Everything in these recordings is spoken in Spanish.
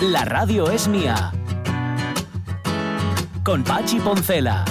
La radio es mía. Con Pachi Poncela.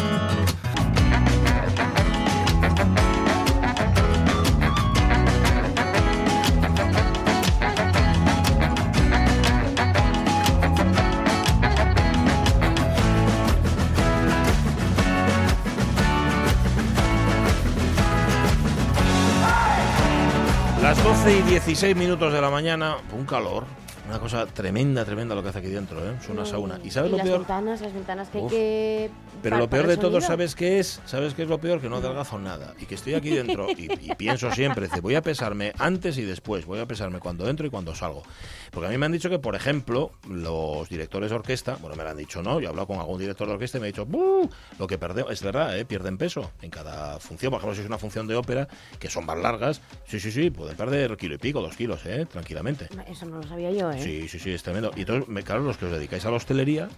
Las 12 y 16 minutos de la mañana, un calor, una cosa tremenda, tremenda lo que hace aquí dentro, ¿eh? Es una sauna. ¿Y sabes Y lo las peor? ventanas, las ventanas que hay que... Pero lo peor de todo. ¿sabes qué es? ¿Sabes qué es lo peor? Que no adelgazo nada. Y que estoy aquí dentro y, y pienso siempre, dice, voy a pesarme antes y después, voy a pesarme cuando entro y cuando salgo. Porque a mí me han dicho que, por ejemplo, los directores de orquesta, bueno, me lo han dicho, ¿no? Yo he hablado con algún director de orquesta y me ha dicho, "Buh, lo que perdemos, es verdad, ¿eh? pierden peso en cada función. Por ejemplo, si es una función de ópera, que son más largas, sí, sí, sí, pueden perder kilo y pico, dos kilos, ¿eh? Tranquilamente. Eso no lo sabía yo, ¿eh? Sí, sí, sí, es tremendo. Y entonces, claro, los que os dedicáis a la hostelería,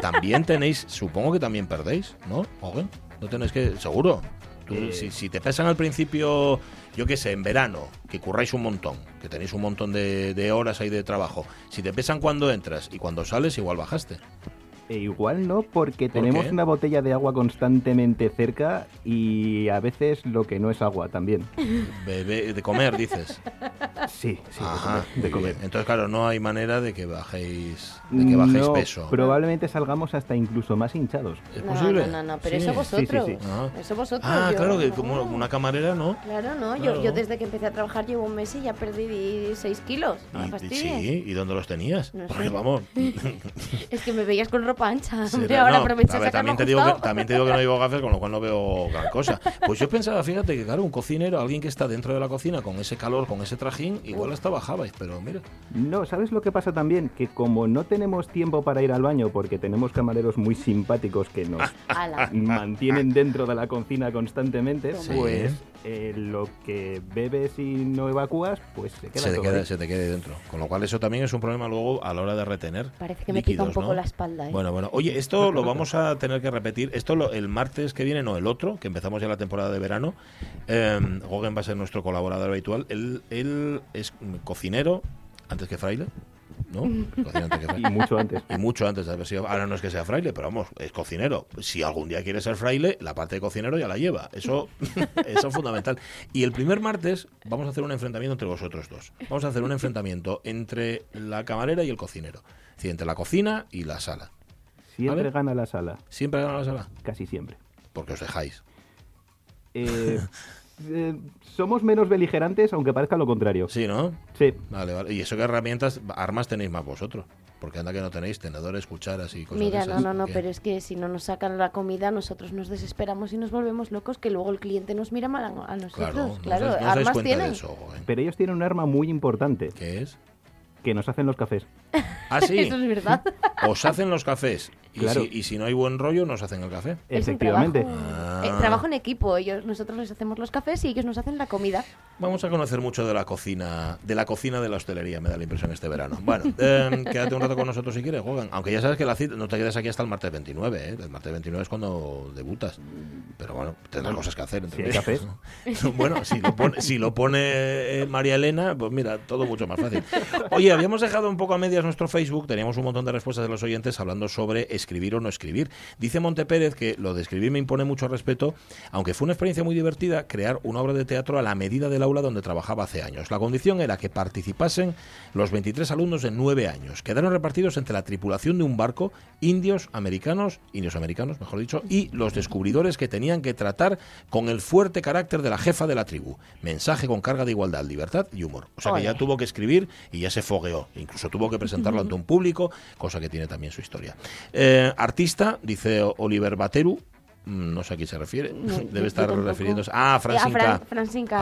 también tenéis, supongo que también perdéis, ¿no? Ogen? No tenéis que, seguro. Tú, Eh. si, si te pesan al principio, yo qué sé, en verano, que curráis un montón, que tenéis un montón de, de horas ahí de trabajo, si te pesan cuando entras y cuando sales, igual bajaste. E igual no, porque ¿Por tenemos qué? una botella de agua constantemente cerca y a veces lo que no es agua también. Bebe- de comer, dices. Sí, sí, de Ajá, comer, de muy comer. bien. Entonces, claro, no hay manera de que bajéis, de que bajéis No, peso. Probablemente salgamos hasta incluso más hinchados. ¿Es No, posible? no, no, no, pero Sí. eso vosotros. sí, sí. Ah. Eso vosotros. Ah, yo- claro, que no. como una camarera, ¿no? Claro, no. Claro. Yo, yo desde que empecé a trabajar llevo un mes y ya perdí 6 kilos. No Y- sí, ¿y dónde los tenías? No Porque sé. vamos. Es que me veías con ropa ancha. será- Hombre, ahora no, aprovecha a ver, también te, digo que, ajustado. también te digo que no llevo gafas, con lo cual no veo gran cosa. Pues yo pensaba, fíjate, que claro, un cocinero, alguien que está dentro de la cocina con ese calor, con ese trajín, igual hasta bajabais, pero mira. No, ¿sabes lo que pasa también? Que como no tenemos tiempo para ir al baño porque tenemos camareros muy simpáticos que nos mantienen dentro de la cocina constantemente, Sí. pues eh, lo que bebes y no evacúas, pues se queda Se te, todo queda, ahí. se te quede dentro. Con lo cual eso también es un problema luego a la hora de retener. Parece que me pica un líquidos, poco ¿no? la espalda. ¿eh? Bueno, bueno. Oye, esto lo vamos a tener que repetir. Esto lo- el martes que viene, no el otro, que empezamos ya la temporada de verano. Eh, Gogen va a ser nuestro colaborador habitual. Él, él es cocinero antes que fraile, ¿no? Antes que. Y mucho antes. Y mucho antes de haber sido. Ahora no es que sea fraile, pero vamos, es cocinero. Si algún día quiere ser fraile, la parte de cocinero ya la lleva. Eso, eso es fundamental. Y el primer martes vamos a hacer un enfrentamiento entre vosotros dos. Vamos a hacer un enfrentamiento entre la camarera y el cocinero. Es decir, entre la cocina y la sala. Siempre ¿Vale? gana la sala, ¿Siempre gana la sala? casi siempre. Porque os dejáis. Eh, eh, somos menos beligerantes, aunque parezca lo contrario. Sí, ¿no? Sí. Vale, vale. Y eso que herramientas, armas tenéis más vosotros. Porque anda que no tenéis tenedores, cucharas y cosas de Mira, esas. no, no, no, ¿Qué? pero es que si no nos sacan la comida, nosotros nos desesperamos y nos volvemos locos, que luego el cliente nos mira mal a, a Claro, nosotros. no os Claro, dais- no os dais armas tienen. de eso, Gogen. Pero ellos tienen un arma muy importante, ¿Qué es? que nos hacen los cafés. Ah, sí. Eso es verdad. Os hacen los cafés. Y, Claro. si, y si no hay buen rollo, nos hacen el café. Efectivamente. trabajo, Ah. eh, trabajo en equipo. Ellos, nosotros les hacemos los cafés y ellos nos hacen la comida. Vamos a conocer mucho de la cocina, de la cocina de la hostelería, me da la impresión este verano. Bueno, eh, quédate un rato con nosotros si quieres, Gogan. Aunque ya sabes que la cita, no te quedes aquí hasta el martes 29, ¿eh? El martes 29 es cuando debutas. Pero bueno, tendrás cosas que hacer. entre cafés. ¿no? Bueno, si lo pone, si lo pone eh, María Elena, pues mira, todo mucho más fácil. Oye, habíamos dejado un poco a medias nuestro Facebook, teníamos un montón de respuestas de los oyentes hablando sobre escribir o no escribir. Dice Monte Pérez que lo de escribir me impone mucho respeto, aunque fue una experiencia muy divertida crear una obra de teatro a la medida del aula donde trabajaba hace años. La condición era que participasen los 23 alumnos de 9 años. Quedaron repartidos entre la tripulación de un barco, indios americanos, indios americanos, mejor dicho, y los descubridores que tenían que tratar con el fuerte carácter de la jefa de la tribu. Mensaje con carga de igualdad, libertad y humor. O sea que ya tuvo que escribir y ya se fogueó. Incluso tuvo que presentarlo ante un público, cosa que tiene también su historia. Eh, artista, dice Oliver Bateru, Mm, No sé a quién se refiere. No, Debe estar refiriéndose. Ah, a Eh, a Francinca. Fran-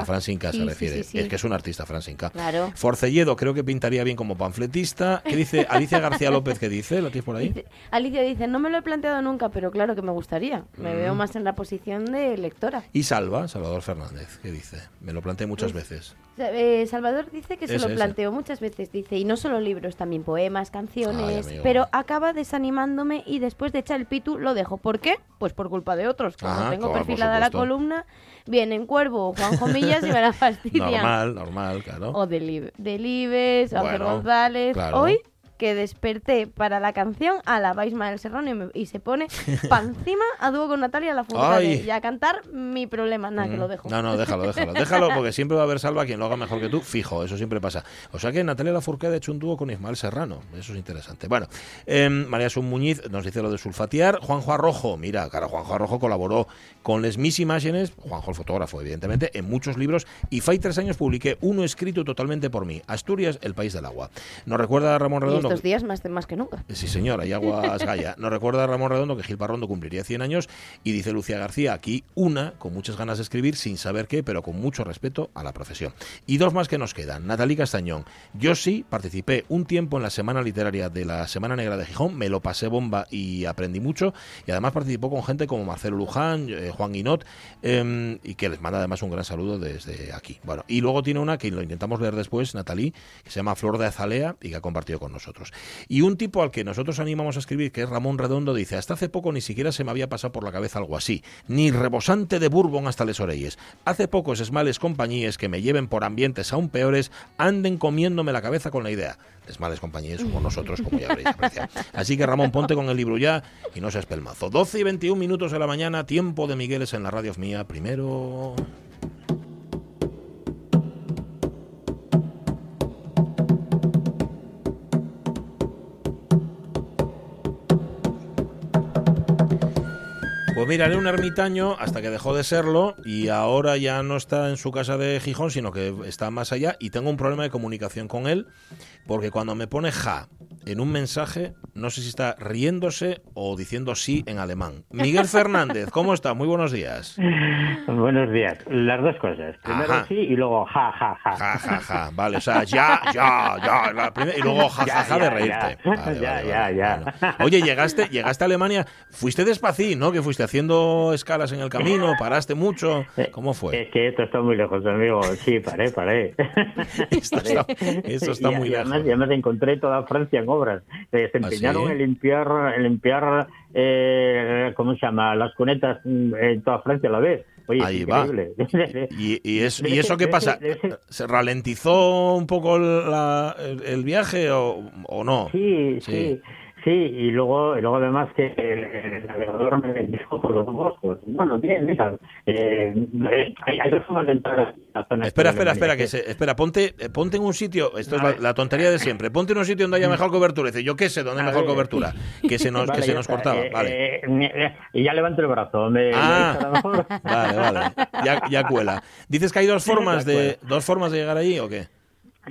Francinca. A se sí, refiere. sí, sí. Es que es un artista, Francinca. Claro. Forcelledo creo que pintaría bien como panfletista. ¿Qué dice Alicia García López? ¿Qué dice? ¿La tienes por ahí? Dice- Alicia dice, no me lo he planteado nunca, pero claro que me gustaría. Mm. Me veo más en la posición de lectora. Y Salva, Salvador Fernández, ¿qué dice? Me lo planteé muchas veces. Eh, Salvador dice que se Ese, lo ese. planteó muchas veces, dice, y no solo libros, también poemas, canciones, pero acaba desanimándome y después de echar el pitu lo dejo. ¿Por qué? Pues por culpa de otros. Como Ajá, tengo claro, perfilada la columna, vienen Cuervo Juanjo Millas y me la fastidian. Normal, normal, claro. O Delibes, Delibes, Ángel Bueno, González. claro. Hoy que desperté para la canción a la Ismael Serrano y, me- y se pone pa' encima a dúo con Natalia Lafourcade Ay. y a cantar mi problema. Nada, que lo dejo. No, no, déjalo, déjalo. Déjalo porque siempre va a haber salva quien lo haga mejor que tú. Fijo, eso siempre pasa. O sea que Natalia Lafourcade ha hecho un dúo con Ismael Serrano. Eso es interesante. Bueno, em, María Sun Muñiz nos dice lo de sulfatear. Juanjo Arrojo, mira, claro, Juanjo Arrojo colaboró con Les Mis Imágenes, Juanjo el fotógrafo, evidentemente, en muchos libros. Y fai tres años publiqué uno escrito totalmente por mí. Asturias, el país del agua. Nos recuerda a Ramón Redondo. Estos días más, más que nunca. Sí, señor, hay aguas Gaya. Nos recuerda Ramón Redondo que Gil Parrondo cumpliría 100 años y dice Lucía García, aquí una con muchas ganas de escribir sin saber qué, pero con mucho respeto a la profesión. Y dos más que nos quedan. Natalie Castañón. Yo sí participé un tiempo en la Semana Literaria de la Semana Negra de Gijón, me lo pasé bomba y aprendí mucho. Y además participó con gente como Marcelo Luján, eh, Juan Guinot, eh, y que les manda además un gran saludo desde aquí. Bueno, y luego tiene una que lo intentamos leer después, Natalie, que se llama Flor de Azalea y que ha compartido con nosotros. Y un tipo al que nosotros animamos a escribir, que es Ramón Redondo, dice, hasta hace poco ni siquiera se me había pasado por la cabeza algo así, ni rebosante de bourbon hasta les orelles. Hace pocos esmales compañías que me lleven por ambientes aún peores anden comiéndome la cabeza con la idea. Esmales compañías somos nosotros, como ya habréis apreciado. Así que Ramón, ponte con el libro ya y no seas pelmazo. 12 y 21 minutos de la mañana, tiempo de Migueles en la radio mía. Primero... Pues mira, era un ermitaño hasta que dejó de serlo y ahora ya no está en su casa de Gijón, sino que está más allá y tengo un problema de comunicación con él porque cuando me pone ja en un mensaje, no sé si está riéndose o diciendo sí en alemán. Miguel Fernández, ¿cómo está? Muy buenos días. Buenos días. Las dos cosas. Primero Ajá. sí y luego ja, ja, ja. Ja, ja, ja. Vale, o sea, ya, ya, ya. la primera- y luego ja, ja, Ya, ja de ya, reírte. ya. Vale, Ya, vale, ya, vale, ya. bueno. Oye, llegaste, llegaste a Alemania, fuiste despacito, ¿no? Que fuiste haciendo escalas en el camino, paraste mucho. ¿Cómo fue? Es que esto está muy lejos, amigo. Sí, paré, paré. Esto está, esto está Y- muy y además, lejos. además encontré toda Francia en obras. Eh, se ¿Ah, empeñaron sí? en limpiar, en limpiar eh, ¿cómo se llama? Las cunetas mm, en toda Francia a la vez. Oye, Ahí va. ¿Y, y, es- Debe ¿Y eso qué pasa? ¿Se ralentizó un poco la- el, el viaje o, o no? Sí, Sí. sí, sí, y luego, y luego además que el, el navegador me bendijo por los ojos. Bueno, bien, mira, eh, eh, hay, hay dos formas de entrar a la zona. Espera, espera, espera, que se, espera, ponte, eh, ponte en un sitio, esto es la, tontería de siempre, ponte en un sitio donde haya mejor cobertura. Dice, yo qué sé, dónde hay mejor cobertura. Que se nos, que se nos está. cortaba, Eh, vale. eh, y ya levanto el brazo. Me, Ah. mejor. Vale, vale. Ya, ya cuela. Dices que hay dos formas de dos formas de llegar allí o qué?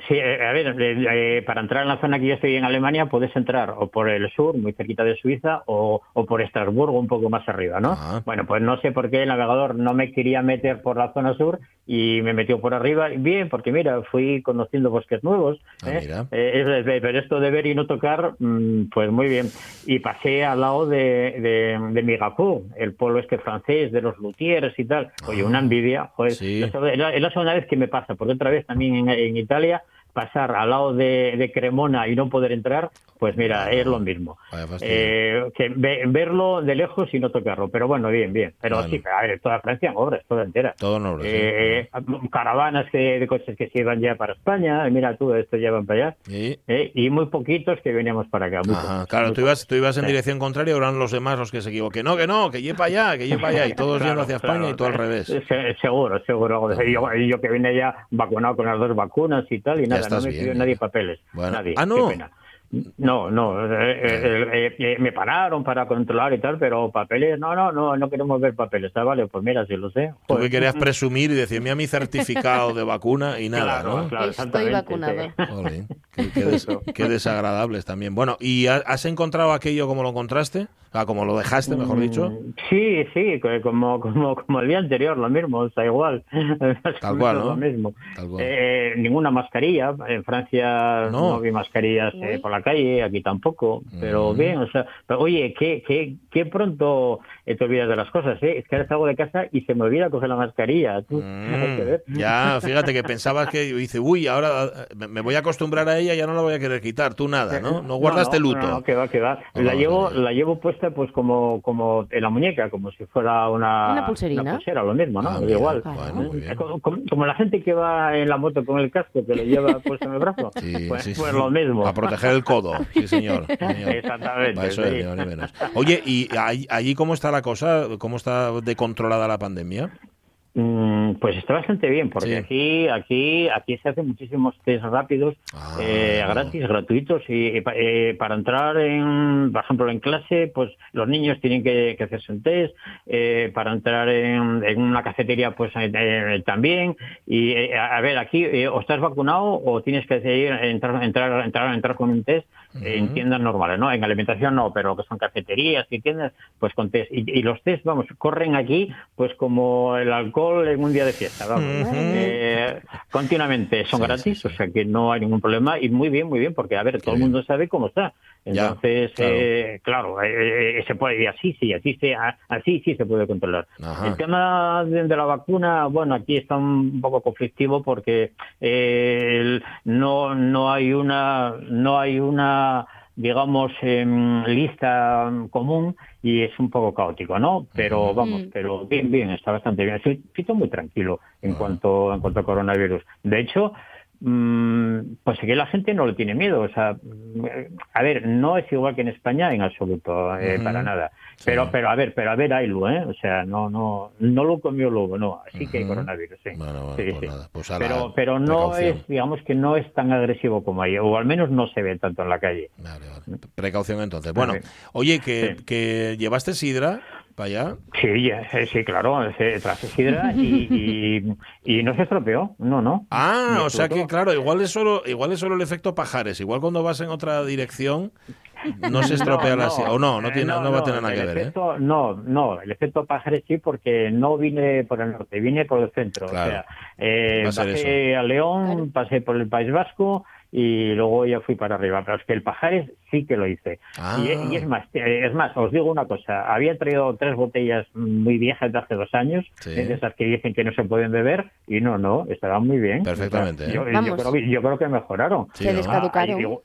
Sí, eh, a ver, eh, para entrar en la zona que yo estoy en Alemania puedes entrar o por el sur, muy cerquita de Suiza, o, o por Estrasburgo, un poco más arriba, ¿no? Ah. Bueno, pues no sé por qué el navegador no me quería meter por la zona sur y me metió por arriba. Bien, porque mira, fui conociendo bosques nuevos. Ah, ¿eh? Eh, pero esto de ver y no tocar, mm, pues muy bien. Y pasé al lado de, de, de Migapó, el pueblo este francés, de los luthiers y tal. Oye, una envidia. Joder, Ah. Sí. la- es la segunda vez que me pasa, porque otra vez también en, en Italia pasar al lado de, de Cremona y no poder entrar, pues mira, es lo mismo. Eh, que ve- verlo de lejos y no tocarlo, pero bueno, bien, bien. Pero Bueno. sí, a ver, toda Francia en obras, toda entera. Todo en obras, sí. Eh, caravanas que- de coches que se iban ya para España, mira tú, estos ya van para allá. Eh, y muy poquitos que veníamos para acá. Ajá, claro, tú ibas, tú ibas en Sí. dirección contraria eran los demás los que se equivoquen. No, que no, que lleva allá, que lleva allá. Y todos yendo Claro, hacia España claro. y todo al revés. Se- seguro, seguro. yo, yo que vine ya vacunado con las dos vacunas y tal, y nada, estás no me bien, pidió ya. nadie papeles. Bueno. Nadie. Ah, ¿no? Qué pena. No, no, eh, eh, eh, eh, me pararon para controlar y tal, pero papeles, no, no, no, no queremos ver papeles, ah, vale, pues mira, si lo sé. Tú Joder. que querías presumir y decir, mira mi certificado de vacuna y nada, Claro, ¿no? claro, Estoy vacunado. sí. Qué Qué, des- qué desagradables también. Bueno, ¿y ha- has encontrado aquello como lo encontraste? Ah, como lo dejaste, mejor dicho. Mm, Sí, sí, co- como, como, como el día anterior, lo mismo, o sea, igual. Tal cual, ¿no? Lo mismo. Tal cual. Eh, ninguna mascarilla. En Francia No. no, vi mascarillas eh, por la calle, aquí tampoco. Pero Mm. bien, o sea, pero, oye, qué, qué, qué pronto eh, te olvidas de las cosas, ¿eh? Es que ahora salgo de casa y se me olvida coger la mascarilla. tú. Mm, ya, fíjate que pensabas que dice, uy, ahora me voy a acostumbrar a ella, ya no la voy a querer quitar. Tú nada, ¿no? No guardaste no, luto. No, no, que va, que va. No, la no, llevo, la llevo puesta pues como, como en la muñeca, como si fuera una, Una pulserina. una pulsera, lo mismo, ¿no? Ah, mira, igual. bueno, muy bien. Como, como- la gente que va en la moto con el casco, que lo lleva puesto en el brazo. Sí, pues, sí, pues sí. lo mismo. A proteger el codo, sí, señor. señor. Exactamente, eso es, sí. ni más ni menos. Oye, ¿y allí cómo está la cosa? ¿Cómo está de controlada la pandemia? Mm, Pues está bastante bien, porque Sí. aquí, aquí, aquí se hacen muchísimos test rápidos, Ah, eh, gratis, gratuitos, y eh, pa- para entrar en, por ejemplo, en clase, pues los niños tienen que, que hacerse un test, eh, para entrar en, en una cafetería, pues eh, eh, también, y eh, a ver, aquí o estás vacunado o tienes que decidir entrar, entrar, entrar, entrar con un test eh, en tiendas normales, ¿no? En alimentación no, pero que son cafeterías y tiendas, pues con test. Y, y los test, vamos, corren aquí, pues como el alcohol en un día de fiesta, vamos. Eh, continuamente son Sí, gratis, sí, o sea que no hay ningún problema y muy bien, muy bien, porque a ver, todo el mundo sabe cómo está. Ya, Entonces, claro. eh, claro, eh, se puede, y así sí, así sí, a- así sí se puede controlar. Ajá. El tema de, de la vacuna, bueno, aquí está un poco conflictivo porque el- no no hay una no hay una digamos em, lista común y es un poco caótico, ¿no? Pero vamos, Mm. pero bien, bien, está bastante bien. Estoy, estoy muy tranquilo en cuanto en cuanto a coronavirus. De hecho, pues aquí la gente no le tiene miedo. O sea, mm, a ver, no es igual que en España en absoluto, eh, para nada. Sí. Pero, pero a ver, pero a ver, haylo, ¿eh? O sea, no, no, no lo comió lobo, no. Así que hay coronavirus, sí. Bueno, bueno, Sí, pues sí. pues pero, pero no precaución. es, digamos que no es tan agresivo como ahí, o al menos no se ve tanto en la calle. Vale, vale. Precaución entonces. Bueno, oye, que, que llevaste sidra para allá. Sí, eh, sí, claro, se traje sidra y, y, y no se estropeó, no, no. Ah, o sea que claro, igual es solo, igual es solo el efecto pajares. Igual cuando vas en otra dirección no se estropea la sidra. O no, no, eh, tiene, no, va a tener nada que ver, ¿eh? No, no, el efecto pajares sí, porque no vine por el norte, vine por el centro. Claro. O sea, eh, a pasé a León, Claro. pasé por el País Vasco y luego ya fui para arriba. Pero es que el pajares sí que lo hice. Ah. Y, y es más, eh, es más, os digo una cosa. Había traído tres botellas muy viejas de hace dos años, Sí. de esas que dicen que no se pueden beber, y no, no, estaban muy bien. Perfectamente, O sea, ¿eh? yo, creo que, yo creo que mejoraron. Sí, Se ¿no? les caducaron. Ah,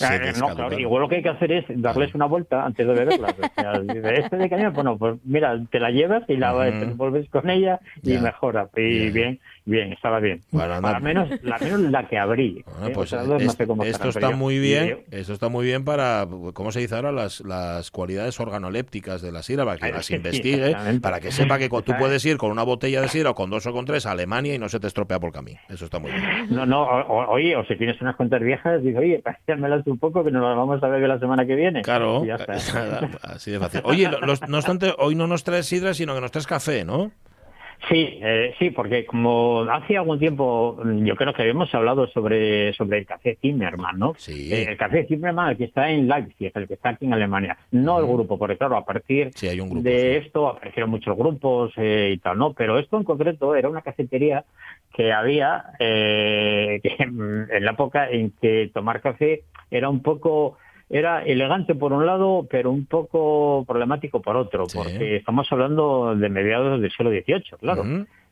Ah, no, claro, igual lo que hay que hacer es darles una vuelta antes de beberlas. O sea, este de cañón, bueno, pues mira, te la llevas y la Ujú. te vuelves con ella y Ya. mejora. Y bien, bien, estaba bien. Bueno, anda. Al menos, la menos la que abrí. Bueno, ¿eh? pues no sé cómo esto está yo- muy bien, esto está muy bien para, ¿cómo se dice ahora? Las, las cualidades organolépticas de la sidra, para que Ay, las investigue, para que sepa que tú puedes ir con una botella de sidra o con dos o con tres a Alemania y no se te estropea por camino. Eso está muy bien. No, no, o- oye, o si tienes unas cuentas viejas, digo, oye, pásamelas un poco que nos las vamos a beber la semana que viene. Claro, ya está. así de fácil. Oye, lo- los- no obstante, hoy no nos traes sidra, sino que nos traes café, ¿no? Sí, eh, sí, porque como hace algún tiempo mm, yo creo que habíamos hablado sobre, sobre el café Zimmermann, ¿no? Sí. Eh, el café Zimmermann, el que está en Leipzig, el que está aquí en Alemania, no el grupo, porque claro, a partir Sí, hay un grupo, de sí. esto aparecieron muchos grupos eh, y tal, ¿no? Pero esto en concreto era una cafetería que había eh, que, mm, en la época en que tomar café era un poco era elegante por un lado, pero un poco problemático por otro, Sí. porque estamos hablando de mediados del siglo XVIII, claro,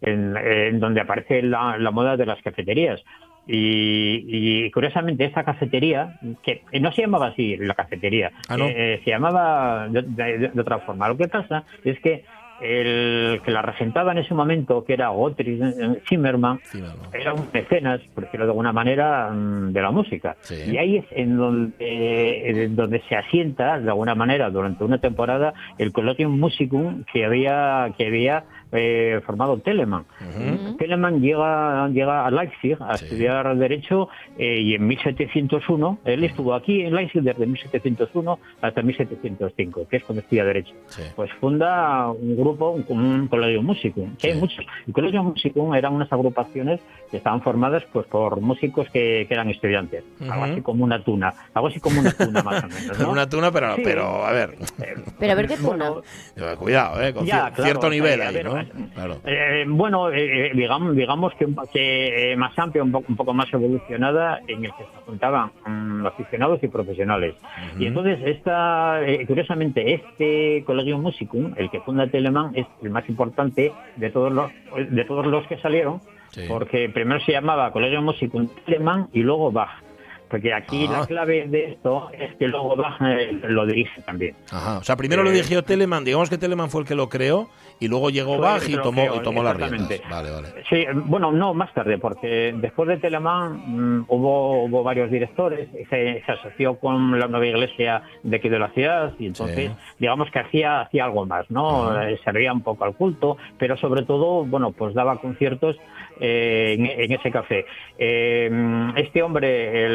en, en donde aparece la, la moda de las cafeterías. Y, y, curiosamente esta cafetería, que no se llamaba así la cafetería, Ah, ¿no? eh, se llamaba de, de- de otra forma. Lo que pasa es que el que la regentaba en ese momento, que era Gottfried Zimmermann, Encima, ¿no? era un mecenas, por decirlo de alguna manera, mm, de la música. Sí. Y ahí es en donde, eh, en donde se asienta, de alguna manera, durante una temporada, el Colloquium Musicum que había, que había eh, formado Telemann. Telemann Telemann llega, llega a Leipzig a Sí. estudiar Derecho eh, y en 1701, él estuvo aquí en Leipzig desde 1701 hasta 1705, que es cuando estudia Derecho. Sí. Pues funda un grupo, un, un colegio músico, que hay muchos. El colegio músico eran unas agrupaciones que estaban formadas pues por músicos que, que eran estudiantes, algo así como una tuna, algo así como una tuna más o menos, ¿no? Una tuna, pero, Sí. pero a ver, Pero a ver qué tuna. Bueno, eh, cuidado, ¿eh? Con Ya, cier- claro, cierto nivel eh, ahí, ¿no? Eh, Claro. Eh, bueno, eh, eh, digamos, digamos que, que eh, más amplia, un poco, un poco más evolucionada, en el que se juntaban mm, aficionados y profesionales. Y entonces, esta, eh, curiosamente, este colegio Musicum, el que funda Telemann, es el más importante de todos los, de todos los que salieron, Sí. porque primero se llamaba Colegio Musicum Telemann y luego Bach. Porque aquí Ah. la clave de esto es que luego Bach lo dirige también. Ajá. O sea, primero lo Eh, dirigió Telemann, digamos que Telemann fue el que lo creó y luego llegó Bach y lo tomó, creó, y tomó las riendas. Vale, vale. Sí, bueno, no, más tarde, porque después de Telemann mm, hubo, hubo varios directores, se, se asoció con la nueva iglesia de aquí de la ciudad y entonces, Sí. digamos que hacía, hacía algo más, ¿no? Ajá. Eh, servía un poco al culto, pero sobre todo, bueno, pues daba conciertos eh, en, en ese café. Eh, este hombre, el,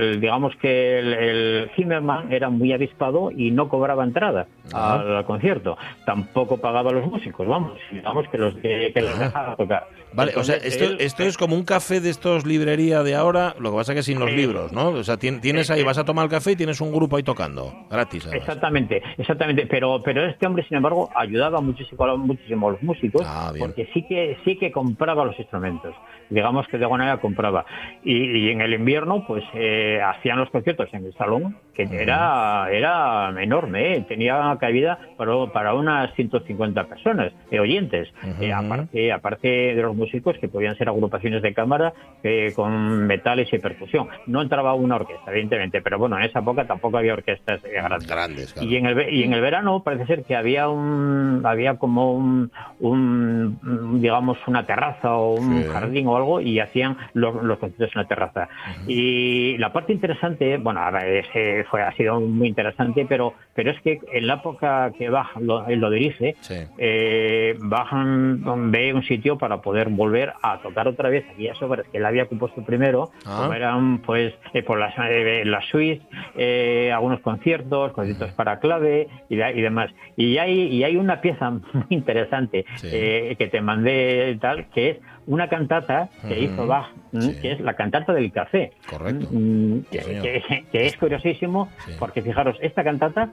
el- digamos que el, el Zimmerman era muy avispado y no cobraba entrada Ajá. al, al concierto, tampoco pagaba a los músicos, vamos, digamos que los que, que los Ajá. dejaba tocar. Vale, o sea, esto, él- esto es como un café de estos librería de ahora, lo que pasa que sin los libros, ¿no? O sea, tien- tienes ahí, vas a tomar el café y tienes un grupo ahí tocando, gratis. además. Exactamente, exactamente. Pero, pero este hombre, sin embargo, ayudaba muchísimo, a- muchísimo a los músicos Ah, porque sí que sí que compraba los instrumentos. Digamos que de alguna manera compraba. Y, y en el invierno, pues eh, hacían los conciertos en el salón, que era era enorme, ¿eh? tenía cabida para, para unas 150 personas, eh, oyentes. Ujú. Eh, aparte, aparte de los músicos que podían ser agrupaciones de cámara eh, con metales y percusión. No entraba una orquesta, evidentemente, pero bueno, en esa época tampoco había orquestas eh, grandes. Grandes, claro. Y en el y en el verano parece ser que había un había como un, un, un, digamos una terraza o un Sí. jardín o algo y hacían los, los conciertos en la terraza. Y la parte interesante, bueno, a ver, ese fue ha sido muy interesante, pero pero es que en la época que Bach lo, lo dirige, Sí. eh, Bach ve un sitio para poder volver a tocar otra vez aquellas obras que él había compuesto primero, Ah. como eran pues eh, por las eh, la suite, eh, algunos conciertos, conciertos para clave y, de- y demás. Y hay y hay una pieza muy interesante Sí. eh, que te mandé tal que es una cantata que hizo Bach, Sí. que es la cantata del café. Correcto. Mm, Sí, que, señor. que- que es curiosísimo Sí. porque fijaros, esta cantata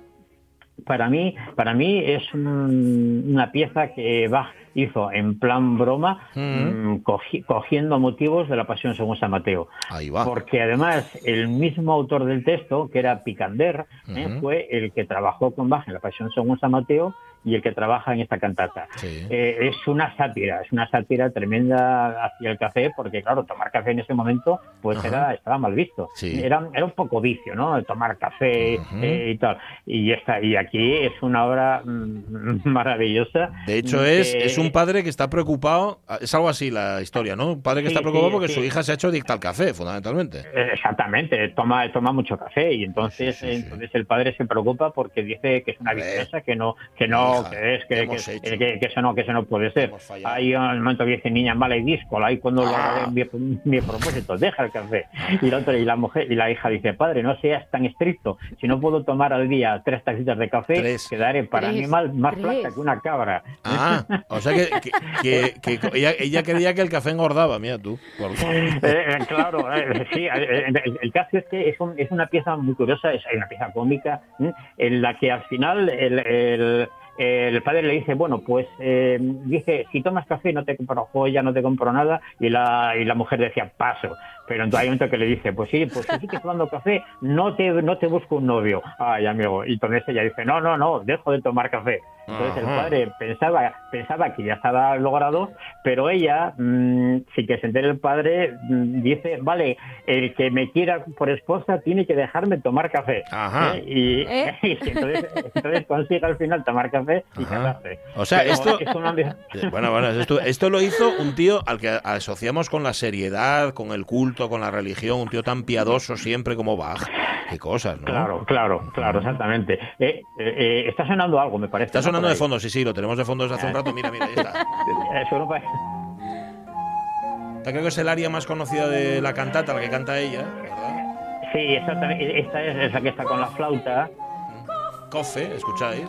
para mí, para mí es un- una pieza que Bach hizo en plan broma, Mm. mm, cogi- cogiendo motivos de la Pasión según San Mateo. Ahí va. Porque además el mismo autor del texto, que era Picander, ¿eh? Fue el que trabajó con Bach en la Pasión según San Mateo y el que trabaja en esta cantata. Sí. Eh, es una sátira, es una sátira tremenda hacia el café, porque claro, tomar café en ese momento pues Ajá. era estaba mal visto. Sí. Era, era un poco vicio, ¿no? Tomar café eh, y tal. Y esta, y aquí es una obra mm, maravillosa. De hecho, es, que- es un padre que está preocupado, es algo así la historia, ¿no? Un padre que Sí, está preocupado sí, porque sí. su hija se ha hecho adicta al café, fundamentalmente. Eh, Exactamente, toma, toma mucho café y entonces, Sí, sí, sí. entonces el padre se preocupa porque dice que es una viciosa, que no, que no, hija, que es, ¿qué que, que, hecho? que- que eso no, que eso no puede ser. Hay un momento que dice niña mala y disco, ahí cuando lo Ah. haga mi, mi propósito, deja el café. Y la otra, y la mujer, y la hija dice, padre, no seas tan estricto, si no puedo tomar al día tres tacitas de café, Tres. quedaré para Tres, mí más flaca que una cabra. Ah, o sea que, ella, ella creía que el café engordaba, mira tú. Eh, eh, claro, eh, sí. El, caso es que es, un- es una pieza muy curiosa, es una pieza cómica, en la que al final el, el- el padre le dice, bueno, pues eh, dice, si tomas café no te compro joya, no te compro nada, y la, y la mujer decía, paso. Pero entonces hay un momento que le dice, pues sí, pues si sigues tomando café, no te, no te busco un novio. Ay, amigo. Y entonces ella dice, no, no, no, dejo de tomar café. Entonces el padre pensaba, pensaba que ya estaba logrado, pero ella, mm, sin que se entere el padre, mm, dice, vale, el que me quiera por esposa tiene que dejarme tomar café. Ajá. ¿Eh? Y, ¿Eh? y entonces, entonces consigue al final tomar café y casarse. O sea, Pero esto- es una- Bueno, bueno, esto, esto lo hizo un tío al que asociamos con la seriedad, con el culto, con la religión, un tío tan piadoso siempre como Bach. Qué cosas, ¿no? Claro, claro, claro, exactamente. Eh, eh, eh, está sonando algo, me parece. Está sonando de fondo, sí, sí, lo tenemos de fondo desde hace un rato. Mira, mira, ahí está. Para- creo que es el área más conocida de la cantata, la que canta ella, ¿verdad? Sí, exactamente. Esta es, es la que está con la flauta. Cofe, ¿escucháis?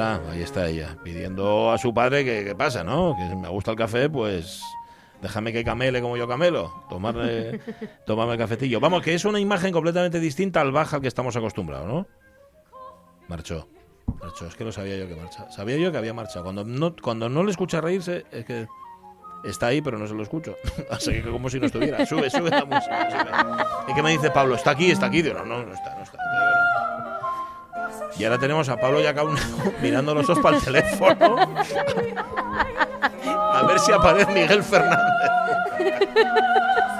Está, ahí está ella, pidiendo a su padre que, que pasa, ¿no? Que si me gusta el café, pues déjame que camele como yo camelo, tomarme, tomarme el cafetillo. Vamos, que es una imagen completamente distinta al baja al que estamos acostumbrados, ¿no? Marchó, marchó, es que lo sabía yo que marcha. Sabía yo que había marchado. Cuando no, cuando no le escucha reírse, es que está ahí, pero no se lo escucho. Así que como si no estuviera. Sube, sube la música. sube. ¿Y qué me dice Pablo? ¿Está aquí? ¿Está aquí? Digo, no, no, no está, no está. Y ahora tenemos a Pablo y a Caunedo mirando los dos para el teléfono. A ver si aparece Miguel Fernández.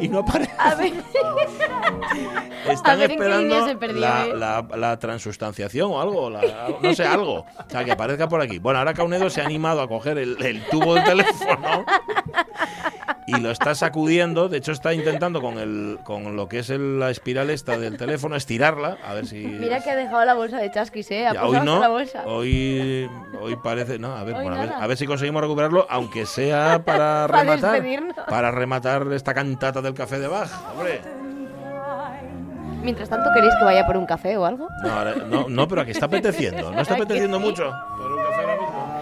Y no aparece. A ver. Están A ver esperando se perdió, la, ¿eh? la- la transustanciación o algo, la- no sé, algo. O sea, que aparezca por aquí. Bueno, ahora Caunedo se ha animado a coger el, el tubo del teléfono y lo está sacudiendo. De hecho, está intentando con, el, con lo que es el- la espiral esta del teléfono estirarla. A ver si. Mira que ha dejado la bolsa de chasquis, ¿eh? Ha Ya, hoy no, la bolsa. hoy, hoy parece, no, a ver, bueno, a ver, a ver si conseguimos recuperarlo, aunque sea para Para rematar, para rematar esta cantata del café de Bach, hombre. Mientras tanto, ¿queréis que vaya por un café o algo? No, ahora- no, no, pero aquí está apeteciendo, no está ¿A que apeteciendo sí? mucho. Por un café ahora mismo.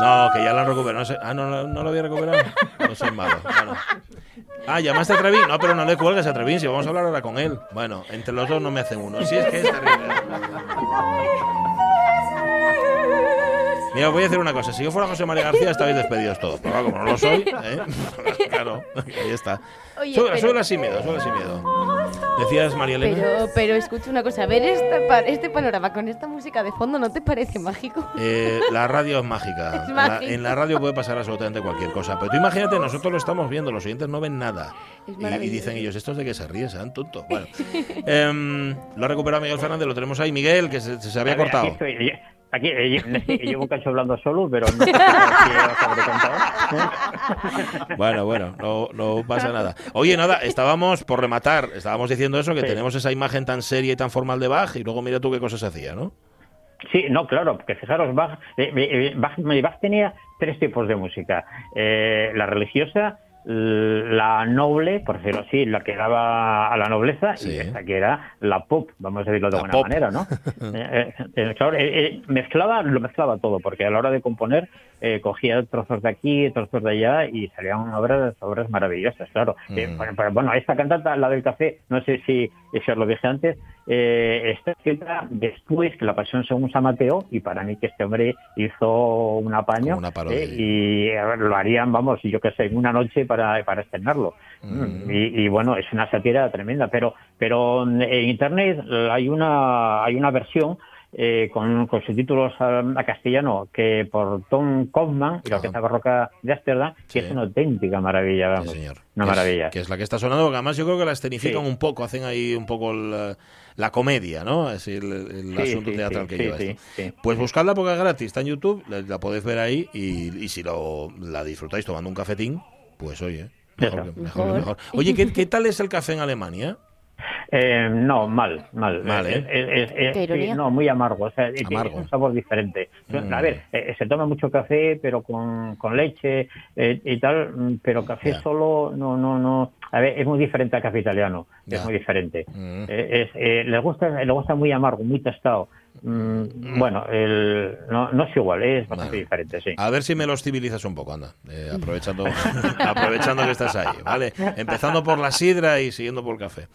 No, que ya lo han recuperado. No sé- ah, no, no, no lo había recuperado. No soy malo. Bueno. Ah, llamaste a Trevín. No, pero no le cuelgues a Trevín, si vamos a hablar ahora con él. Bueno, entre los dos no me hacen uno. Si es que es terrible. Mira, voy a decir una cosa. Si yo fuera José María García, estabais despedidos todos. Pero claro, como no lo soy, ¿eh? claro, ahí está. Sube, pero- sin miedo, súbela sin miedo. Decías, María Elena. Pero, pero escucha una cosa, ver esta pa- este panorama con esta música de fondo, ¿no te parece mágico? Eh, la radio es mágica. Es En la- mágica. en la radio puede pasar absolutamente cualquier cosa. Pero tú imagínate, nosotros lo estamos viendo, los oyentes no ven nada. Y, y dicen ellos, ¿estos de qué se ríen? Sean tontos. Bueno, Em, lo ha recuperado Miguel Fernández, lo tenemos ahí. Miguel, que se, se había ver, cortado. Aquí, estoy. Aquí, eh, llevo un cacho hablando solo, pero no sé si. Bueno, bueno, no, no pasa nada. Oye, nada, estábamos por rematar, estábamos diciendo eso, que Sí. tenemos esa imagen tan seria y tan formal de Bach, y luego mira tú qué cosas hacía, ¿no? Sí, no, claro, porque fijaros, Bach, eh, eh, Bach, Bach tenía tres tipos de música. Eh, la religiosa, la noble, por decirlo así, la que daba a la nobleza, Sí. y esta que era la pop, vamos a decirlo de pop. manera, ¿no? Eh, eh, claro, eh, eh, mezclaba, lo mezclaba todo, porque a la hora de componer eh, cogía trozos de aquí, trozos de allá, y salían obras, obras maravillosas, claro. Eh, Mm. bueno, pero, bueno, esta cantata, la del café, no sé si, si os lo dije antes, eh, está escrita después que la pasión según San Mateo, y para mí que este hombre hizo un apaño, una eh, y lo harían, vamos, yo qué sé, en una noche para, para estrenarlo. Mm. Y, y, bueno, es una sátira tremenda, pero, pero en internet hay una, hay una versión eh, con, con subtítulos a, a castellano que por Tom Kaufman y la. Orquesta Barroca de Ámsterdam, que Sí. es una auténtica maravilla, vamos. Sí, señor. Una Que es- maravilla. que es la que está sonando, porque además yo creo que la escenifican Sí. un poco, hacen ahí un poco la, la comedia, ¿no? Es el, el Sí, asunto sí, teatral sí, que sí, lleva sí, esto. sí. Pues buscadla porque es gratis, está en YouTube, la, la podéis ver ahí y, y si lo, la disfrutáis tomando un cafetín, pues oye, mejor, mejor, que Mejor. mejor. Oye, ¿qué, qué tal es el café en Alemania? Eh, no, mal, mal. Mal, ¿eh? Es- es- es- Qué sí, ironía. no, muy amargo. O sea, es- Amargo. es un sabor diferente. Mm. A ver, eh, se toma mucho café, pero con, con leche eh, y tal, pero café solo, no, no, no. A ver, es muy diferente al café italiano. Es muy diferente. Mm. Eh, es, eh, les gusta, les gusta muy amargo, muy tostado. Mm, Bueno, el, no, no es igual, es bastante Vale. diferente, sí. A ver si me los civilizas un poco, anda, eh, aprovechando, aprovechando que estás ahí, ¿vale? Empezando por la sidra y siguiendo por el café.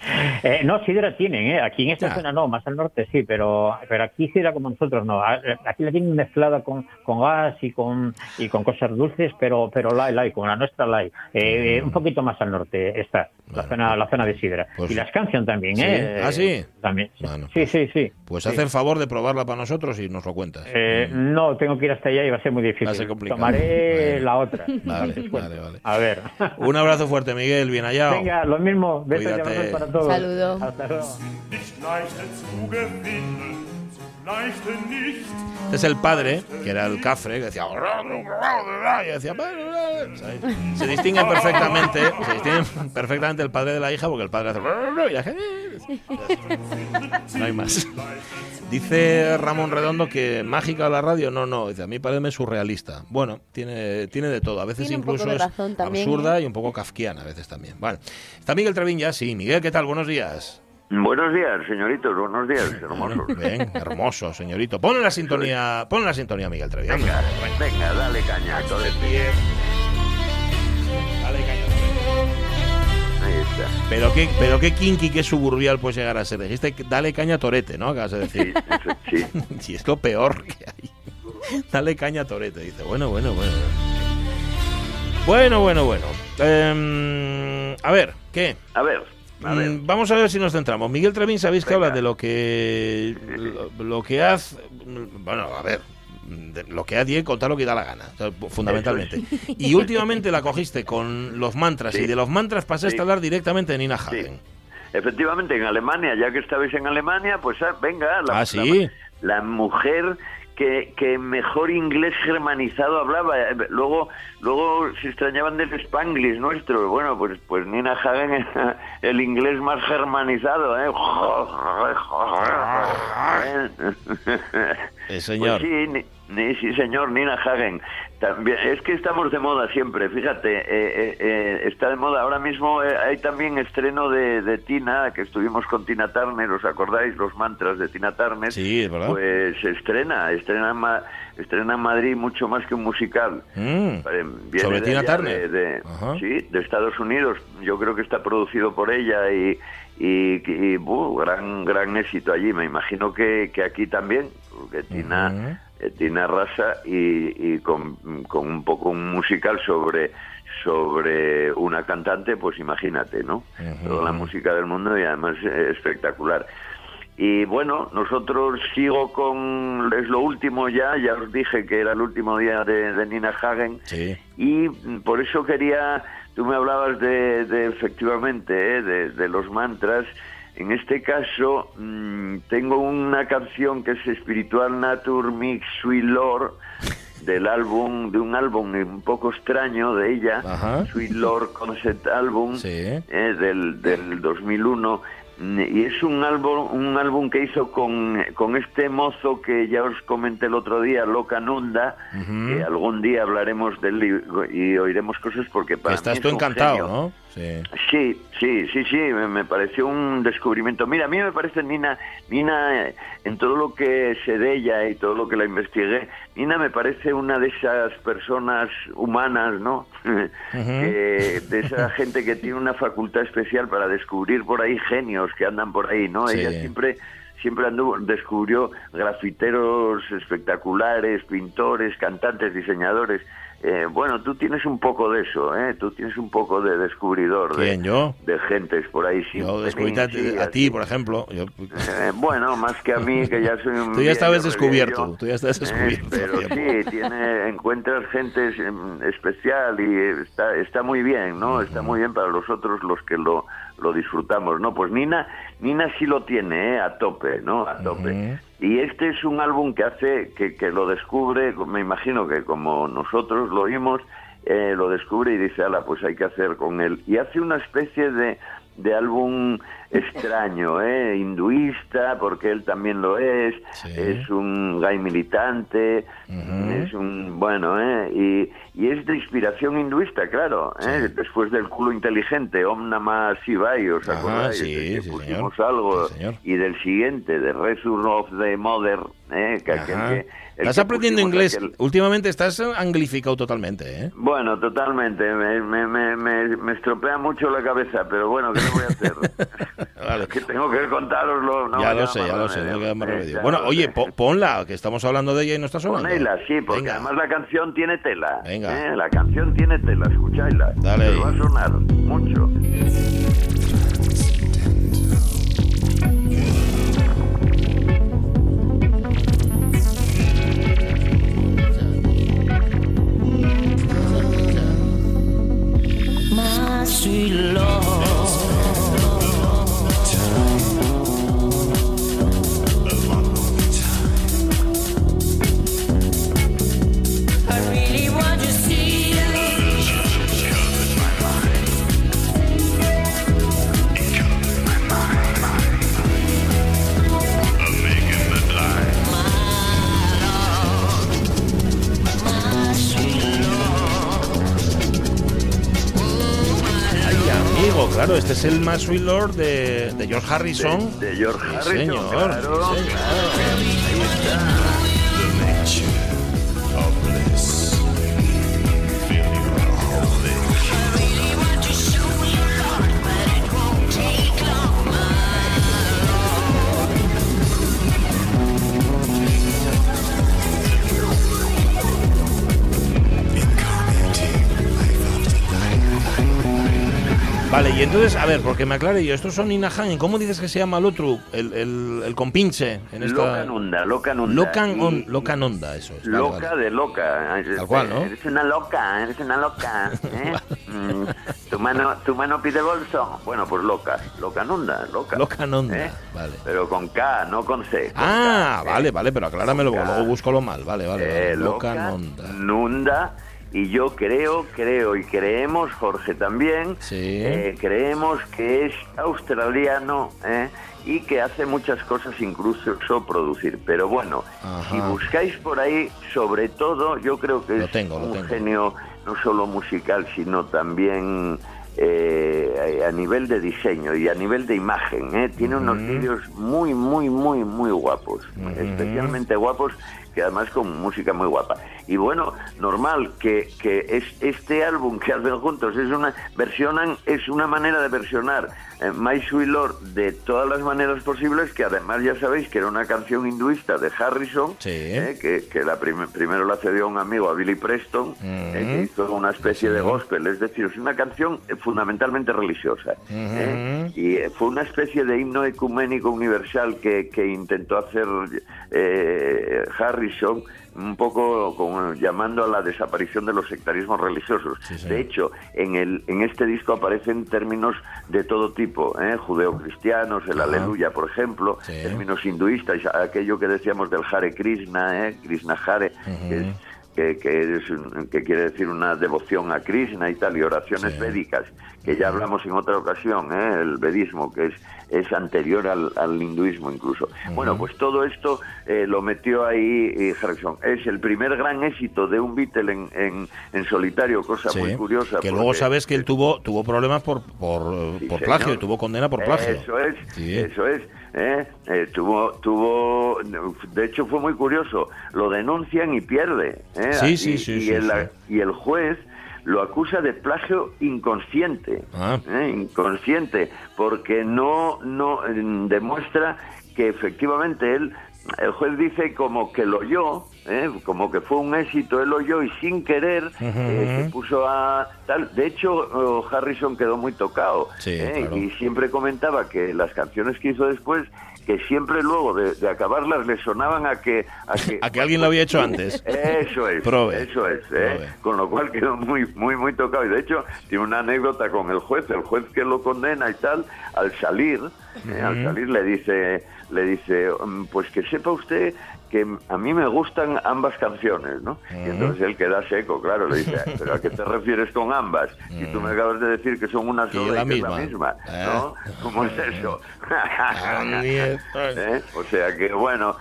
Eh, no, sidra tienen, ¿eh? Aquí en esta Ya. zona no, más al norte sí, pero, pero aquí sidra como nosotros no. A- Aquí la tienen mezclada con, con gas y con, y con cosas dulces, pero, pero la hay, la como la nuestra la hay. Eh, Un poquito más al norte está, la, Bueno. zona, la zona de sidra. Pues- y la Scansion también. ¿eh? Ah, ¿sí? También. Bueno. Sí, sí, sí. Pues Sí. el favor de probarla para nosotros y nos lo cuentas. Eh, no, tengo que ir hasta allá y va a ser muy difícil. Va a ser complicado. Tomaré la otra. Vale, vale, vale. A ver. Un abrazo fuerte, Miguel, bien hallado. Venga, lo mismo. Besos y Cuídate. abrazos para todos. Saludo. Hasta luego. Este es el padre, que era el cafre, que decía... Y decía. Se distingue perfectamente, se perfectamente el padre de la hija porque el padre hace... y la gente- No hay más. Dice Ramón Redondo que mágica la radio, no, no, dice, a mí parece surrealista. Bueno, tiene, tiene de todo, a veces Tiene incluso es también, absurda ¿eh? y un poco kafkiana a veces también. Vale. Está Miguel Trevín ya, sí. Miguel, ¿qué tal? Buenos días. Buenos días, señoritos, buenos días, hermosos. Bien, hermoso, señorito. Ponle la sintonía, ponle la sintonía, Miguel Trevín. Venga, venga, dale caña. Dale caña. Ahí está. Pero qué, pero qué kinky, qué suburbial puede llegar a ser. Dijiste, dale caña a Torete, ¿no? Acabas de Sí, decir. eso, sí. Si es lo peor que hay. Dale caña a Torete. Dice, bueno, bueno, bueno. Bueno, bueno, bueno. Em, a ver, ¿qué? A ver, a ver. Mm, Vamos a ver si nos centramos. Miguel Trevín, sabéis que Venga. habla de lo que lo, lo que hace. Bueno, a ver. de lo que hace y contar lo que da la gana, o sea, fundamentalmente. Y últimamente la cogiste con los mantras Sí. y de los mantras pasaste Sí. a hablar directamente de Nina Hagen. Efectivamente, en Alemania, ya que estabais en Alemania, pues ah, venga, la, Ah, sí. la, la mujer que, que mejor inglés germanizado hablaba. Luego luego se extrañaban del Spanglish nuestro. Bueno, pues pues Nina Hagen era el inglés más germanizado, ¿eh? Eh, señor. Pues sí, ni- ni- sí, señor, Nina Hagen. También, es que estamos de moda siempre, fíjate, eh, eh, eh, está de moda. Ahora mismo eh, hay también estreno de, de Tina, que estuvimos con Tina Turner, ¿os acordáis? Los mantras de Tina Turner. Sí, es verdad. Pues estrena, estrena en, Ma- estrena en Madrid mucho más que un musical. Mm. Eh, viene Sobre de Tina Turner. de- sí, de Estados Unidos. Yo creo que está producido por ella y, y, y, buh, gran gran éxito allí. Me imagino que, que aquí también, porque Tina, Tina Rasa y, y con, con un poco un musical sobre sobre una cantante, pues imagínate, ¿no? Toda la música del mundo y además eh, espectacular. Y bueno, nosotros sigo con, es lo último ya, ya os dije que era el último día de, de Nina Hagen. Sí. Y por eso quería, tú me hablabas de, de efectivamente, eh, de, de los mantras. En este caso, mm, tengo una canción que es Spiritual Nature Mix Sweet Lord, del álbum, de un álbum un poco extraño de ella, Ajá. Sweet Lord Concept Album, Sí. eh, del, del 2001 mm, y es un álbum un álbum que hizo con, con este mozo que ya os comenté el otro día Loca Nunda que algún día hablaremos de él y, y oiremos cosas porque para Estás mí tú es un encantado, genio. ¿no? Sí. Sí, sí, sí, sí, me, me pareció un descubrimiento. Mira, a mí me parece Nina, Nina, en todo lo que sé de ella y todo lo que la investigué, Nina me parece una de esas personas humanas, ¿no? De esa gente que tiene una facultad especial para descubrir por ahí genios que andan por ahí, ¿no? Sí. Ella siempre siempre anduvo, descubrió grafiteros espectaculares, pintores, cantantes, diseñadores. Eh, bueno, tú tienes un poco de eso, ¿eh? Tú tienes un poco de descubridor de, ¿Quién, yo? de gentes por ahí. Sí, Yo descubrí a, sí, a así. ti, por ejemplo. Yo- Eh, bueno, más que a mí, que ya soy un... Tú ya estabas descubierto, viejo. tú ya Eh, descubierto. pero sí, tiene, encuentras gente em, especial y está, está muy bien, ¿no? Está muy bien para los otros los que lo, lo disfrutamos, ¿no? Pues Nina, Nina sí lo tiene, ¿eh? A tope, ¿no? A tope. Y este es un álbum que hace, que, que lo descubre, me imagino que como nosotros lo oímos, eh, lo descubre y dice, ala, pues hay que hacer con él. Y hace una especie de, de álbum extraño, ¿eh? hinduista, porque él también lo es, Sí. es un gay militante, es un, bueno, ¿eh? y, y es de inspiración hinduista, claro, ¿eh? después del culo inteligente, Om Namah Shivaya, ¿os acordáis? sí, De que pusimos señor. algo, y del siguiente, de Resurn of the Mother, ¿eh? que aquel Ajá. que- Estás aprendiendo inglés. aquel- Últimamente estás anglificado totalmente, ¿eh? bueno, totalmente. Me, me, me, me- me estropea mucho la cabeza, pero bueno, ¿qué le voy a hacer? Vale. que tengo que contároslo. No ya lo sé, ya lo sé, no más remedio. Bueno, oye, po- ponla, que estamos hablando de ella y no está sonando. Ponela, sí, porque Venga. además la canción tiene tela. Venga. ¿eh? La canción tiene tela, escuchadla. Dale. Os va a sonar mucho. El más Sweet Lord de, de George Harrison. De, de George Sí, Harrison, señor, claro, sí, señor. claro. Entonces, a ver, porque me aclare yo, estos son Nina Hagen, ¿cómo dices que se llama el otro? El, el, el compinche en esta... Locanunda, Locanunda. Locan, on- Locanonda, eso es. vale, Loca vale. de loca. Tal cual, ¿no? Eres una loca, eres una loca. ¿eh? Mm, tu, mano, tu mano pide bolso. Bueno, pues loca. Locanunda, loca. Locanonda, ¿eh? vale. Pero con K, no con C. con Ah, K, ¿eh? vale, vale, pero acláramelo, luego busco lo mal, vale, vale. vale. Eh, loca, Locanonda. Nunda. Y yo creo, creo y creemos, Jorge también, Sí. eh, creemos que es australiano ¿eh? y que hace muchas cosas incluso producir. Pero bueno, Ajá. si buscáis por ahí, sobre todo, yo creo que Lo es tengo, un tengo. genio no solo musical, sino también eh, a nivel de diseño y a nivel de imagen. ¿eh? Tiene unos vídeos muy, muy, muy, muy guapos, especialmente guapos que además con música muy guapa. Y bueno, normal que, que es este álbum que hacen juntos es una versionan es una manera de versionar My Sweet Lord de todas las maneras posibles, que además ya sabéis que era una canción hinduista de Harrison, Sí. eh, que, que la prim- primero la cedió un amigo a Billy Preston, eh, que hizo una especie de gospel, es decir, es una canción eh, fundamentalmente religiosa. eh, y eh, fue una especie de himno ecuménico universal que, que intentó hacer eh, Harrison un poco como llamando a la desaparición de los sectarismos religiosos. Sí, sí. De hecho, en, el, en este disco aparecen términos de todo tipo, ¿eh? judeocristianos, el aleluya, por ejemplo, Sí. términos hinduistas, aquello que decíamos del Hare Krishna, ¿eh? Krishna Hare, que es que, que es que quiere decir una devoción a Krishna y tal, y oraciones Sí. védicas, que ya hablamos en otra ocasión, ¿eh? el vedismo, que es, es anterior al, al hinduismo incluso. Bueno, pues todo esto eh, lo metió ahí eh, Harrison. Es el primer gran éxito de un Beatle en, en, en solitario, cosa Sí, muy curiosa. que luego sabes que él tuvo tuvo problemas por por, Sí, por plagio, tuvo condena por plagio. Eso es, Sí. eso es. ¿Eh? Eh, tuvo, tuvo, de hecho fue muy curioso, lo denuncian y pierde. ¿eh? Sí, sí, y, sí, y sí, el, sí. y el juez lo acusa de plagio inconsciente, Ah. ¿eh? inconsciente, porque no, no mm, demuestra que efectivamente él, el juez dice como que lo oyó, ¿eh? como que fue un éxito, él lo oyó y sin querer eh, se puso a tal. De hecho, oh, Harrison quedó muy tocado Sí, ¿eh? claro. y siempre comentaba que las canciones que hizo después que siempre luego de, de acabarlas le sonaban a que a que, A que alguien lo había hecho antes. eso es Prove. eso es ¿eh? Con lo cual quedó muy muy muy tocado y de hecho tiene una anécdota con el juez el juez que lo condena y tal al salir al salir le dice le dice "Mm, pues que sepa usted que a mí me gustan ambas canciones, ¿no? Y entonces él queda seco, claro, le dice, ¿pero a qué te refieres con ambas? Y tú me acabas de decir que son una Y sola la y que es la misma. misma, Eh. ¿no? ¿Cómo es eso? Ah. ¿Eh? O sea que, bueno,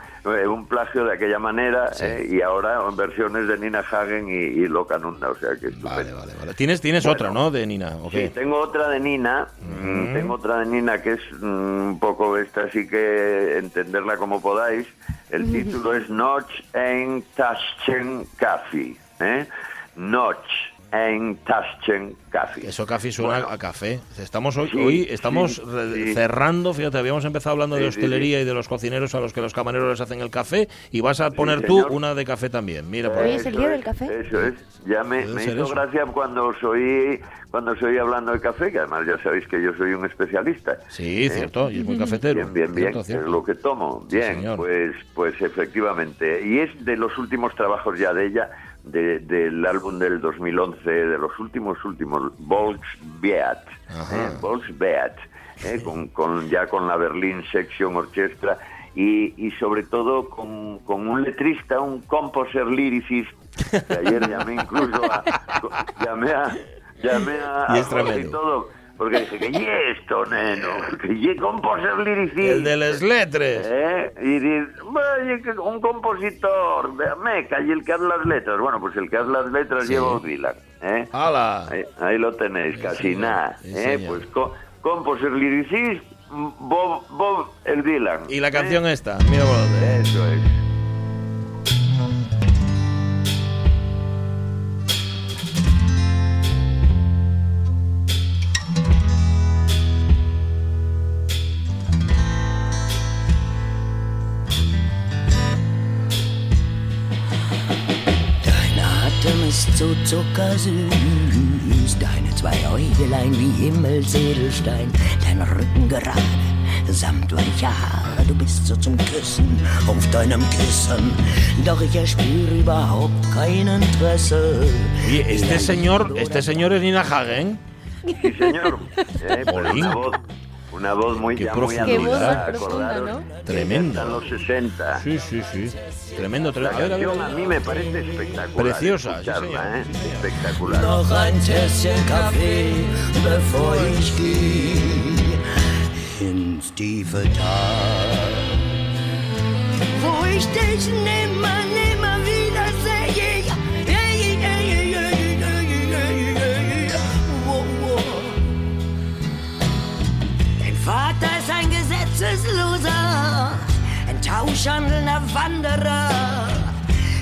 un plagio de aquella manera Sí. eh, y ahora en versiones de Nina Hagen y, y Locanunda, o sea que estupendo. Vale, vale, vale. Tienes tienes Bueno. otra, ¿no? De Nina. Sí, tengo otra de Nina, mm, tengo otra de Nina que es mm, un poco esta, así que entenderla como podáis. El título es Noch ein Taschen Kaffee, ¿eh? Noch ein Taschen Kaffee. Eso café suena Bueno. a café. Estamos hoy, Sí, hoy estamos sí, re- sí. cerrando, fíjate, habíamos empezado hablando de hostelería y de los cocineros a los que los camareros les hacen el café y vas a poner tú una de café también. Mira, por Hoy ahí. es el día del café. Eso es. Ya me, hizo eso. gracia cuando os oí, cuando os oí hablando de café, que además ya sabéis que yo soy un especialista. Sí, cierto, y es muy cafetero. Bien, bien, bien, Cierto, cierto. es lo que tomo. Bien, pues, pues efectivamente. Y es de los últimos trabajos ya de ella, de- del álbum del 2011, de los últimos, últimos, Volksbeat. ¿eh? Volksbeat, ¿eh? con, con, ya con la Berlin Section Orchestra. Y, y sobre todo con, con un letrista, un composer lyricist, que ayer llamé incluso a, llamé a, llamé a, Y a todo, porque dije, que ¿y esto, neno? Que ¿y composer lyricist? El de las letras. ¿Eh? Y dice, "Vaya, un compositor de Meca y el que hace las letras. Bueno, pues el que hace las letras Sí. lleva Dylan. ¿eh? ¡Hala! Ahí, ahí lo tenéis, Sí, casi señor. nada. Sí, ¿eh? señor. Pues co- Compos el lyricist, Bob, Bob el Dylan. Y la canción esta, mira por. Eso es. Zuckersüß, deine zwei Äugelein wie Himmelsedelstein, dein Rücken gerade, samt weicher Haare, du bist so zum Küssen auf deinem Kissen, doch ich erspüre überhaupt kein Interesse. Oye, este señor, este señor es Nina Hagen. Sí, señor. Eh, pero. Una voz, muy, Qué ya muy Tremendo. En los 60. Sí, sí, sí. Tremendo, tremendo. A canción mí me parece espectacular. Preciosa, sí, escucharla, señor. ¿eh? Espectacular. Noch ein Tässchen Kaffee, bevor ich geh ins tiefe Tal. Wo ich dich nimmer, nimmer Vater ist ein Gesetzesloser, ein tauschhandelnder Wanderer.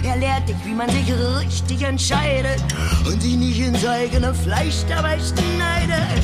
Er lehrt dich, wie man sich richtig entscheidet und sich nicht ins eigene Fleisch dabei schneidet.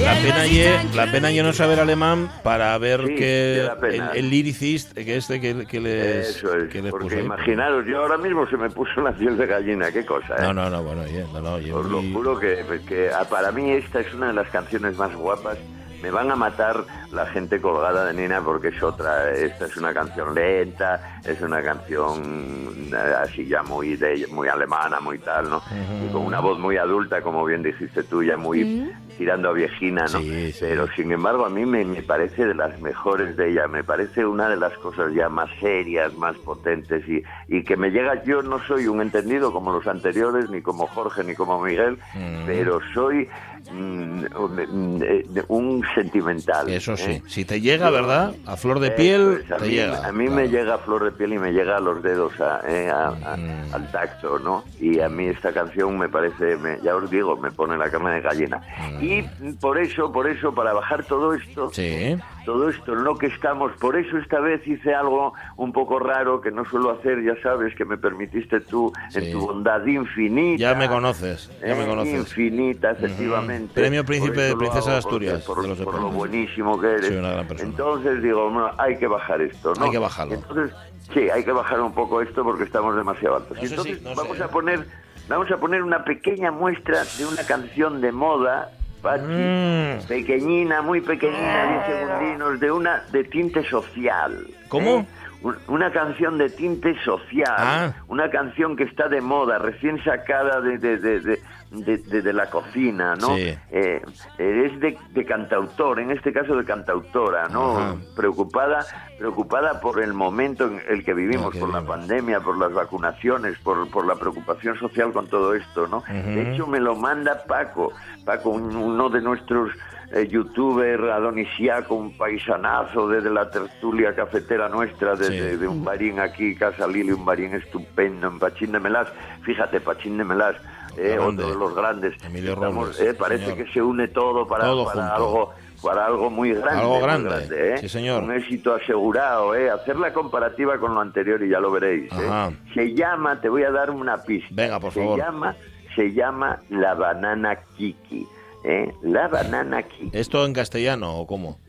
La Er pena, ye, la pena yo no saber alemán para ver Sí, que el, el lyricist, que este que, que les, Eso es, que les porque puso imaginaros, yo ahora mismo se me puso la piel de gallina, qué cosa, ¿eh? No, no, no, bueno, oye, no, no, oye, Os lo muy- juro que, que ah, para mí esta es una de las canciones más guapas. Me van a matar la gente colgada de Nina porque es otra. Esta es una canción lenta, es una canción eh, así ya muy de, muy alemana, muy tal, ¿no? Y con una voz muy adulta, como bien dijiste tú, ya muy tirando a viejina, ¿no? Sí, sí. Pero sin embargo a mí me, me parece de las mejores de ella, me parece una de las cosas ya más serias, más potentes y, y que me llega, yo no soy un entendido como los anteriores, ni como Jorge, ni como Miguel, pero soy un- eh, un sentimental. Eso sí. ¿eh? Si te llega, ¿verdad? A flor de piel, a te mí, llega. A mí claro. me llega a flor de piel y me llega a los dedos, a- eh, a- Mm. al tacto, ¿no? Y a mí esta canción me parece, me- ya os digo, me pone la carne de gallina. Y por eso, por eso, para bajar todo esto, Mm. Sí. todo esto en lo que estamos, por eso esta vez hice algo un poco raro que no suelo hacer, ya sabes, que me permitiste tú Sí. en tu bondad infinita. Ya me conoces, ya me Eh, conoces. Infinita, efectivamente. Premio Príncipe de Princesa de Asturias, Por, de los por lo buenísimo que eres. Soy una gran persona. Entonces digo, bueno, hay que bajar esto, ¿no? Hay que bajarlo. Entonces, sí, hay que bajar un poco esto porque estamos demasiado altos. No sé Entonces si- no vamos sé, a poner, vamos a poner una pequeña muestra de una canción de moda. Pachi, Mm. pequeñina, muy pequeñina, 10 segundinos, de una de tinte social. ¿Cómo? ¿eh? Un- Una canción de tinte social, Ah. una canción que está de moda, recién sacada de, de, de, de- de- la cocina, ¿no? Sí. Eh, eh, es de, de cantautor, en este caso de cantautora, ¿no? Ajá. Preocupada, preocupada por el momento en el que vivimos, por la pandemia, por las vacunaciones, por, por la preocupación social con todo esto, ¿no? De hecho, me lo manda Paco, Paco, un- uno de nuestros eh, youtuber adonisiaco, un paisanazo desde la tertulia cafetera nuestra, desde Sí. de un barín aquí, Casa Lili, un barín estupendo en Pachín de Melás. Fíjate, Pachín de Melás, eh, Grande. otro de los grandes. Emilio Estamos, eh, parece señor. que se une todo para, Todo para algo para algo muy grande. Algo muy grande, ¿eh? sí, señor. Un éxito asegurado, ¿eh? Hacer la comparativa con lo anterior y ya lo veréis. ¿eh? Se llama, te voy a dar una pista. Venga, por se favor. Llama, se llama La Banana Kiki. ¿eh? La Banana Kiki. ¿Esto en castellano o cómo?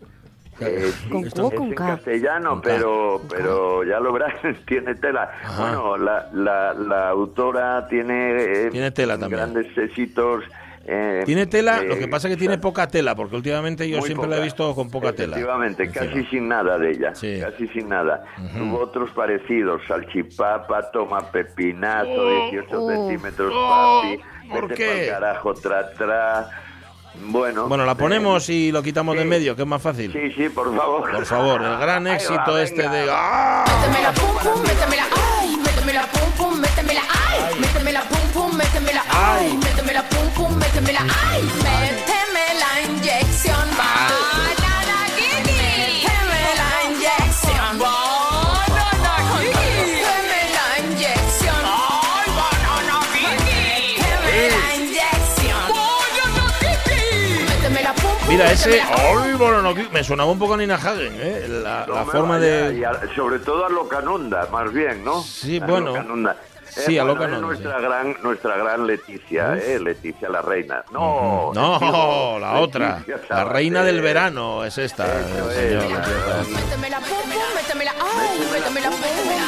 Eh, ¿Con es Q o con en castellano, Con K. pero pero ya lo verás, tiene tela. Ajá. Bueno, la, la, la autora tiene, eh, Tiene tela también. grandes éxitos. eh, Tiene tela, eh, lo que pasa es que tiene poca tela, porque últimamente yo muy siempre la he poca. visto con poca tela. Efectivamente, casi sin nada de ella. Sí. Casi sin nada. Hubo otros parecidos: salchipapa, toma pepinazo, 18 oh, centímetros, oh, papi. ¿por vete qué? carajo, tra, tra. Bueno. Bueno, la eh, ponemos y lo quitamos de sí. medio, que es más fácil. Sí, sí, por favor. Por favor, el gran Ahí va, éxito este venga. de. ¡Ah! Métemela pum pum, métemela ay, métemela pum pum, métemela ay, métemela pum pum, métemela ay, métemela pum pum, métemela ay, méteme la inyección, Mira, ese. ¡Ay, bueno, no, me sonaba un poco a Nina Hagen, ¿eh? La, No la forma vaya, de. y a- sobre todo a Locanunda, más bien, ¿no? Sí, A bueno. Locanunda. Sí, a bueno, Locanunda, es nuestra gran, nuestra gran Leticia, ¿eh? Leticia la reina. No, No, digo, la otra. Leticia La reina del verano es esta.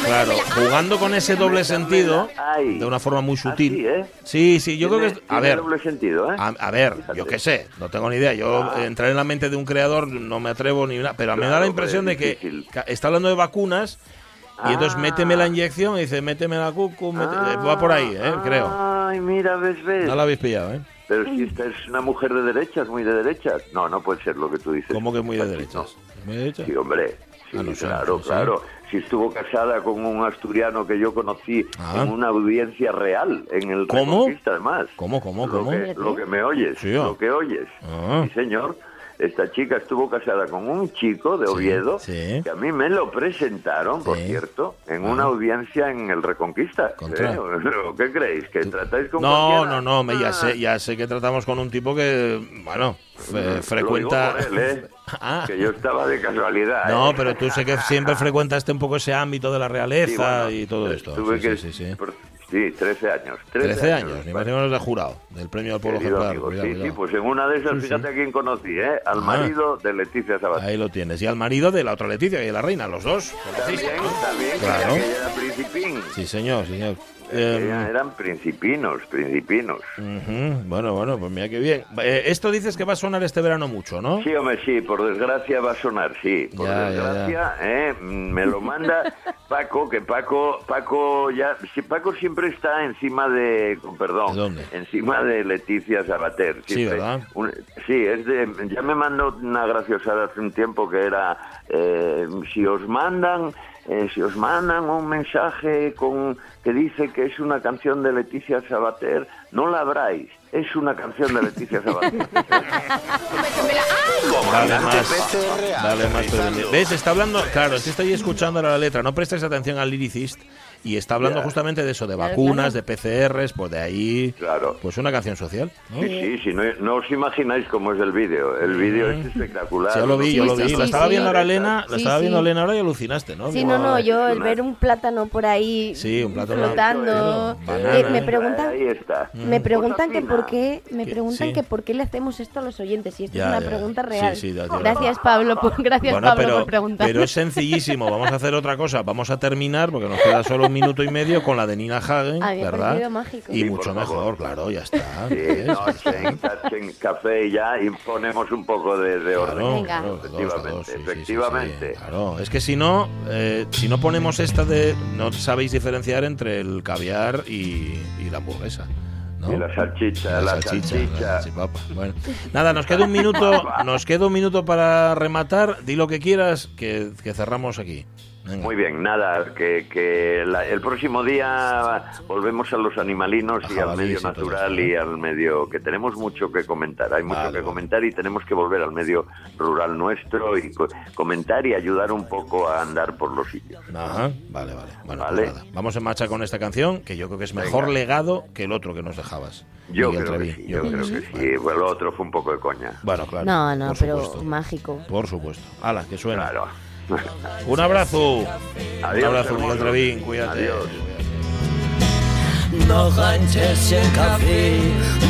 Claro, jugando con ese doble sentido de una forma muy sutil. ¿eh? Sí, sí, yo creo que. es- A ver, ¿eh? a, a ver, yo qué sé, no tengo ni idea. Yo Ah. eh, entrar en la mente de un creador no me atrevo ni nada, pero me da la impresión de que está hablando de vacunas y entonces Ah. méteme la inyección y dice méteme la cucu, mete- eh, va por ahí, eh, creo. Ay, mira, ves, ves. No la habéis pillado, ¿eh? Pero si esta es una mujer de derechas, muy de derechas. No, no puede ser lo que tú dices. ¿Cómo que muy de derechas? no. ¿Muy de derechas? Sí, hombre. Sí, Ah, no claro, no claro. Si estuvo casada con un asturiano que yo conocí Ah. en una audiencia real, en el ¿Cómo? Reconquista, además. ¿Cómo, cómo, Lo cómo? que, lo que me oyes, Sí, ah. lo que oyes. Ah. Sí, señor. Esta chica estuvo casada con un chico de Oviedo sí. que a mí me lo presentaron, por cierto, en Ah. una audiencia en el Reconquista. ¿Eh? ¿Qué creéis? ¿Que tratáis con No, no, no, me, ya Ah. sé, ya sé que tratamos con un tipo que, bueno, fe- Lo frecuenta. digo por él, ¿eh? Ah. Que yo estaba de casualidad. No, ¿eh? pero tú sé que siempre frecuentaste un poco ese ámbito de la realeza bueno, y todo esto. Tuve Sí, que, sí, sí, sí. por- sí, 13 años. 13 años, ni más ni menos de jurado, del premio al pueblo ejemplar. amigo, cuidado, sí, sí, pues en una de esas, Sí, sí. fíjate a quién conocí, ¿eh? Al Ah. marido de Leticia Sabater. Ahí lo tienes. Y al marido de la otra Leticia, que es la reina, los dos. También, también, Claro. que era principín. Sí, señor, señor. Aquella Em, eran principinos, principinos. Bueno, bueno, pues mira qué bien. Eh, esto dices que va a sonar este verano mucho, ¿no? Sí, hombre, sí, por desgracia va a sonar, sí. Por Ya, ya, desgracia, ¿eh? me lo manda Paco, que Paco, Paco ya, sí, Paco siempre está encima de, perdón, ¿De dónde? encima de Leticia Sabater. Sí. ¿verdad? Un- sí, es de, ya me mandó una graciosada hace un tiempo que era, eh, si os mandan, eh, si os mandan un mensaje con que dice que es una canción de Leticia Sabater, no la abráis. Es una canción de Leticia Sabater. Dale más. Dale más. ¿Ves? Está hablando. Claro, es que estoy escuchando ahora la letra. No prestes atención al lyricist. Y está hablando Ya. justamente de eso, de vacunas, claro. de PCRs, pues de ahí. Claro. Pues una canción social. ¿no? Sí, sí, sí, no, no os imagináis cómo es el vídeo. El vídeo es Mm. espectacular. Sí, yo lo vi, yo lo vi. sí, la sí, estaba sí. viendo ahora Elena, la Sí, estaba sí. viendo Elena ahora y alucinaste, ¿no? Sí, no, no, yo el ver un plátano por ahí Sí, un plátano flotando. banana, Eh, me ¿eh? preguntan, Ahí está. me preguntan Cosa que por qué, me preguntan sí. que por qué le hacemos esto a los oyentes. Y esto Ya, es una ya. pregunta Sí, real. sí, ya, ya. gracias Pablo, por, gracias Bueno, Pablo pero, por preguntar. pero es sencillísimo. Vamos a hacer otra cosa. Vamos a terminar, porque nos queda solo un minuto y medio, con la de Nina Hagen, ¿verdad? mágico. Y Sí, mucho mejor, claro, ya está. No, chen, chen café y ya y ponemos un poco de, de orden. Venga. claro, Efectivamente, dos, sí, sí, sí, efectivamente. sí, claro, es que si no, eh, si no ponemos esta de, no sabéis diferenciar entre el caviar y, y la hamburguesa. ¿No? Y la salchicha, Y la la salchicha, salchicha. la salchipapa. Bueno, nada, nos queda un minuto, nos queda un minuto para rematar. Di lo que quieras, que, que cerramos aquí. Venga. Muy bien, nada, que, que la- el próximo día volvemos a los animalinos y al medio y natural esto, ¿eh? y al medio, que tenemos mucho que comentar, hay mucho Vale, que comentar y tenemos que volver al medio rural nuestro y co- comentar y ayudar un poco a andar por los sitios. Ajá, vale, vale. Bueno, Vale. pues nada, vamos en marcha con esta canción, que yo creo que es mejor Venga. legado que el otro que nos Yo Miguel creo que sí, yo creo que sí. Bueno, lo otro fue un poco de coña. Bueno, claro. no, no, por pero supuesto. mágico. Por supuesto. Hala, que suena. Claro. Un abrazo. Adiós, Un abrazo, Miguel. Trevín. Cuídate. Adiós. Noch ein Tässchen Kaffee,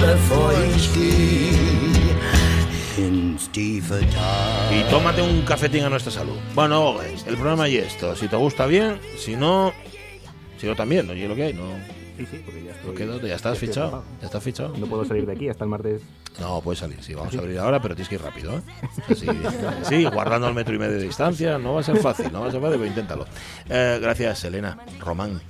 bevor ich gehe ins tiefe Tal. Y tómate un cafetín a nuestra salud. Bueno, el programa y esto. Si te gusta bien, si no, si no también, oye lo que hay, no. Sí, sí, porque ya estoy, ya estás fichado. Ya estás fichado. No puedo salir de aquí hasta el martes. No, puedes salir. Sí, vamos a abrir ahora, pero tienes que ir rápido. ¿eh? Así, sí, guardando el metro y medio de distancia. No va a ser fácil, no va a ser fácil, pero inténtalo. Eh, gracias, Elena. Román.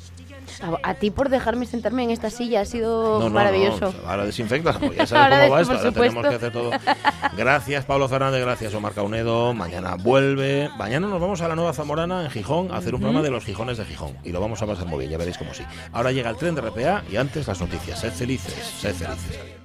A, a ti por dejarme sentarme en esta silla, ha sido No, no, maravilloso. no, ahora desinfecta, porque ya sabes Ahora cómo va esto. Ahora tenemos que hacer todo. Gracias, Pablo Fernández, gracias, Omar Caunedo. Mañana vuelve. Mañana nos vamos a la Nueva Zamorana, en Gijón, a hacer un programa de los Gijones de Gijón. Y lo vamos a pasar muy bien, ya veréis cómo sí. Ahora llega el tren de RPA y antes las noticias. Sed felices, sed felices.